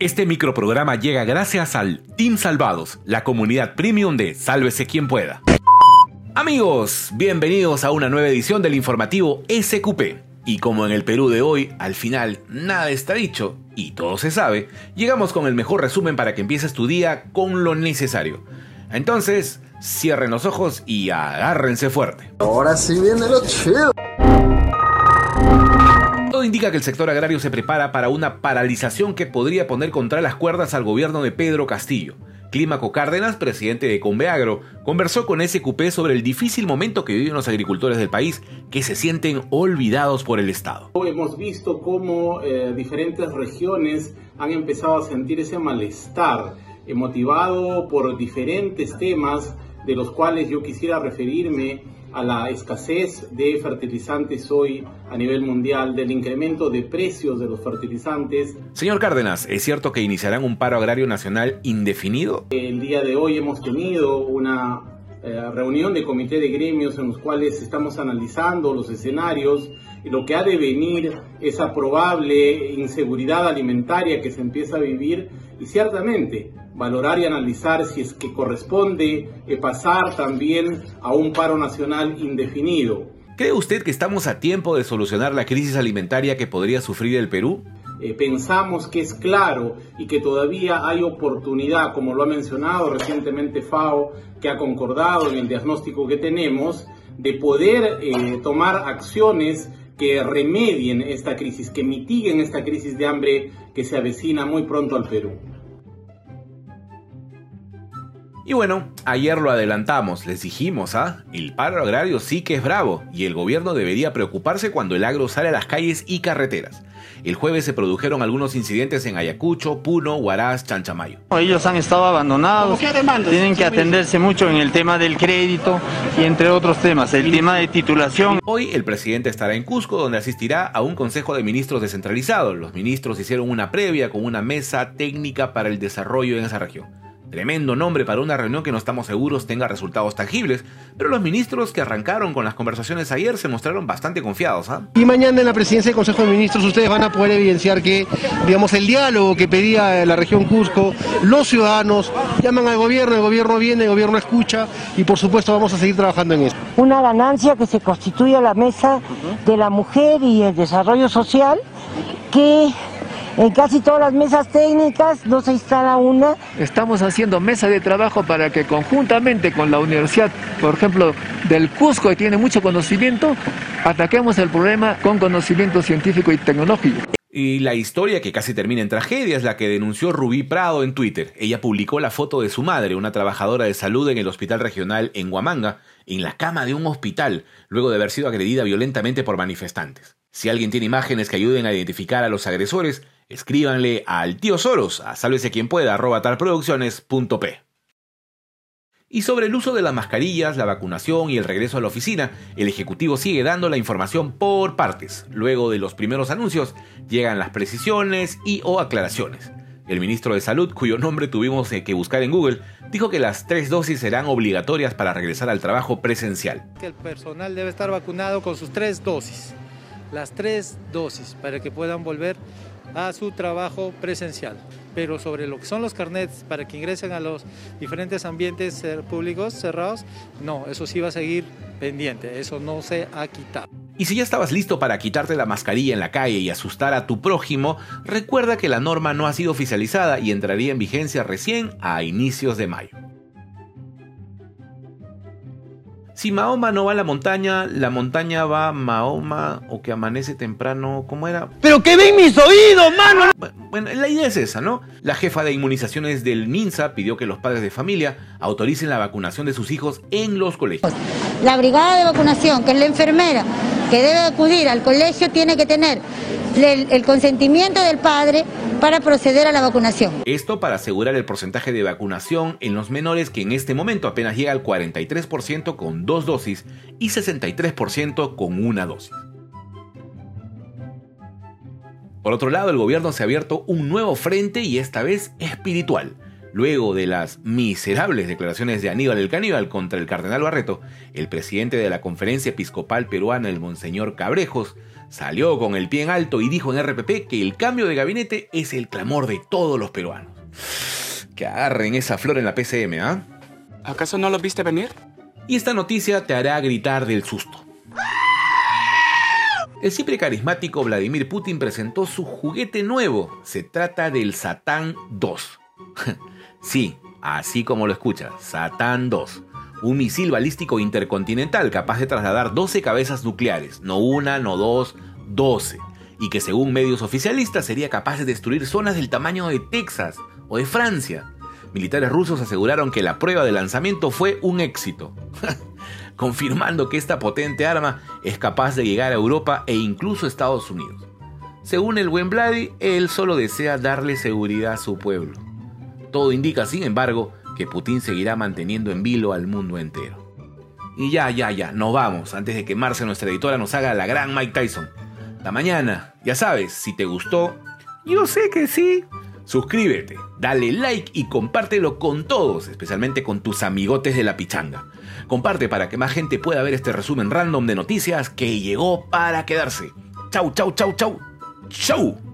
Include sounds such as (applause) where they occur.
Este microprograma llega gracias al Team Salvados, la comunidad premium de Sálvese quien pueda. Amigos, bienvenidos a una nueva edición del informativo SQP. Y como en el Perú de hoy, al final nada está dicho y todo se sabe, llegamos con el mejor resumen para que empieces tu día con lo necesario. Entonces, cierren los ojos y agárrense fuerte. Ahora sí viene lo chido. Indica que el sector agrario se prepara para una paralización que podría poner contra las cuerdas al gobierno de Pedro Castillo. Clímaco Cárdenas, presidente de Conveagro, conversó con SQP sobre el difícil momento que viven los agricultores del país que se sienten olvidados por el Estado. Hemos visto cómo eh, diferentes regiones han empezado a sentir ese malestar, eh, motivado por diferentes temas de los cuales yo quisiera referirme a la escasez de fertilizantes hoy a nivel mundial, del incremento de precios de los fertilizantes. Señor Cárdenas, ¿es cierto que iniciarán un paro agrario nacional indefinido? El día de hoy hemos tenido una eh, reunión de comité de gremios en los cuales estamos analizando los escenarios y lo que ha de venir, esa probable inseguridad alimentaria que se empieza a vivir y ciertamente valorar y analizar si es que corresponde eh, pasar también a un paro nacional indefinido. ¿Cree usted que estamos a tiempo de solucionar la crisis alimentaria que podría sufrir el Perú? Eh, pensamos que es claro y que todavía hay oportunidad, como lo ha mencionado recientemente FAO, que ha concordado en el diagnóstico que tenemos, de poder eh, tomar acciones que remedien esta crisis, que mitiguen esta crisis de hambre que se avecina muy pronto al Perú. Y bueno, ayer lo adelantamos, les dijimos, ¿ah? El paro agrario sí que es bravo y el gobierno debería preocuparse cuando el agro sale a las calles y carreteras. El jueves se produjeron algunos incidentes en Ayacucho, Puno, Huaraz, Chanchamayo. Ellos han estado abandonados, tienen que atenderse mucho en el tema del crédito y entre otros temas, el tema de titulación. Hoy el presidente estará en Cusco donde asistirá a un consejo de ministros descentralizado. Los ministros hicieron una previa con una mesa técnica para el desarrollo en esa región. Tremendo nombre para una reunión que no estamos seguros tenga resultados tangibles, pero los ministros que arrancaron con las conversaciones ayer se mostraron bastante confiados. ¿ah? Y mañana en la presidencia del Consejo de Ministros ustedes van a poder evidenciar que, digamos, el diálogo que pedía la región Cusco, los ciudadanos llaman al gobierno, el gobierno viene, el gobierno escucha y por supuesto vamos a seguir trabajando en eso. Una ganancia que se constituye a la mesa de la mujer y el desarrollo social que en casi todas las mesas técnicas no se instala una. Estamos haciendo mesa de trabajo para que conjuntamente con la universidad, por ejemplo, del Cusco, que tiene mucho conocimiento, ataquemos el problema con conocimiento científico y tecnológico. Y la historia que casi termina en tragedia es la que denunció Rubí Prado en Twitter. Ella publicó la foto de su madre, una trabajadora de salud en el hospital regional en Huamanga, en la cama de un hospital, luego de haber sido agredida violentamente por manifestantes. Si alguien tiene imágenes que ayuden a identificar a los agresores, escríbanle al tío Soros a sálvese quien pueda arroba talproducciones.p. Y sobre el uso de las mascarillas, la vacunación y el regreso a la oficina, el Ejecutivo sigue dando la información por partes. Luego de los primeros anuncios, llegan las precisiones y o aclaraciones. El ministro de Salud, cuyo nombre tuvimos que buscar en Google, dijo que las tres dosis serán obligatorias para regresar al trabajo presencial. El personal debe estar vacunado con sus tres dosis, las tres dosis, para que puedan volver a su trabajo presencial. Pero sobre lo que son los carnets para que ingresen a los diferentes ambientes públicos cerrados, no, eso sí va a seguir pendiente, eso no se ha quitado. Y si ya estabas listo para quitarte la mascarilla en la calle y asustar a tu prójimo, recuerda que la norma no ha sido oficializada y entraría en vigencia recién a inicios de mayo. Si Mahoma no va a la montaña, la montaña va a Mahoma o que amanece temprano, ¿cómo era? ¡Pero que ven mis oídos, mano! Bueno, la idea es esa, ¿no? La jefa de inmunizaciones del MINSA pidió que los padres de familia autoricen la vacunación de sus hijos en los colegios. La brigada de vacunación, que es la enfermera que debe acudir al colegio, tiene que tener el, consentimiento del padre para proceder a la vacunación. Esto para asegurar el porcentaje de vacunación en los menores que en este momento apenas llega al 43% con dos dosis y 63% con una dosis. Por otro lado, el gobierno se ha abierto un nuevo frente y esta vez espiritual. Luego de las miserables declaraciones de Aníbal el Caníbal contra el cardenal Barreto, el presidente de la Conferencia Episcopal Peruana, el Monseñor Cabrejos, salió con el pie en alto y dijo en RPP que el cambio de gabinete es el clamor de todos los peruanos. Que agarren esa flor en la PCM, ¿ah? ¿Acaso no lo viste venir? Y esta noticia te hará gritar del susto. El siempre carismático Vladimir Putin presentó su juguete nuevo. Se trata del Satán 2. Sí, así como lo escuchas, Satán 2. Un misil balístico intercontinental capaz de trasladar 12 cabezas nucleares, no una, no dos, 12. Y que según medios oficialistas sería capaz de destruir zonas del tamaño de Texas o de Francia. Militares rusos aseguraron que la prueba de lanzamiento fue un éxito. (laughs) confirmando que esta potente arma es capaz de llegar a Europa e incluso a Estados Unidos. Según el buen Vladi, él solo desea darle seguridad a su pueblo. Todo indica, sin embargo, que Putin seguirá manteniendo en vilo al mundo entero. Y ya, ya, ya, nos vamos, antes de que Marce, nuestra editora, nos haga la gran Mike Tyson. La mañana, ya sabes, si te gustó, yo sé que sí. Suscríbete, dale like y compártelo con todos, especialmente con tus amigotes de la pichanga. Comparte para que más gente pueda ver este resumen random de noticias que llegó para quedarse. Chau, chau, chau, chau. Chau.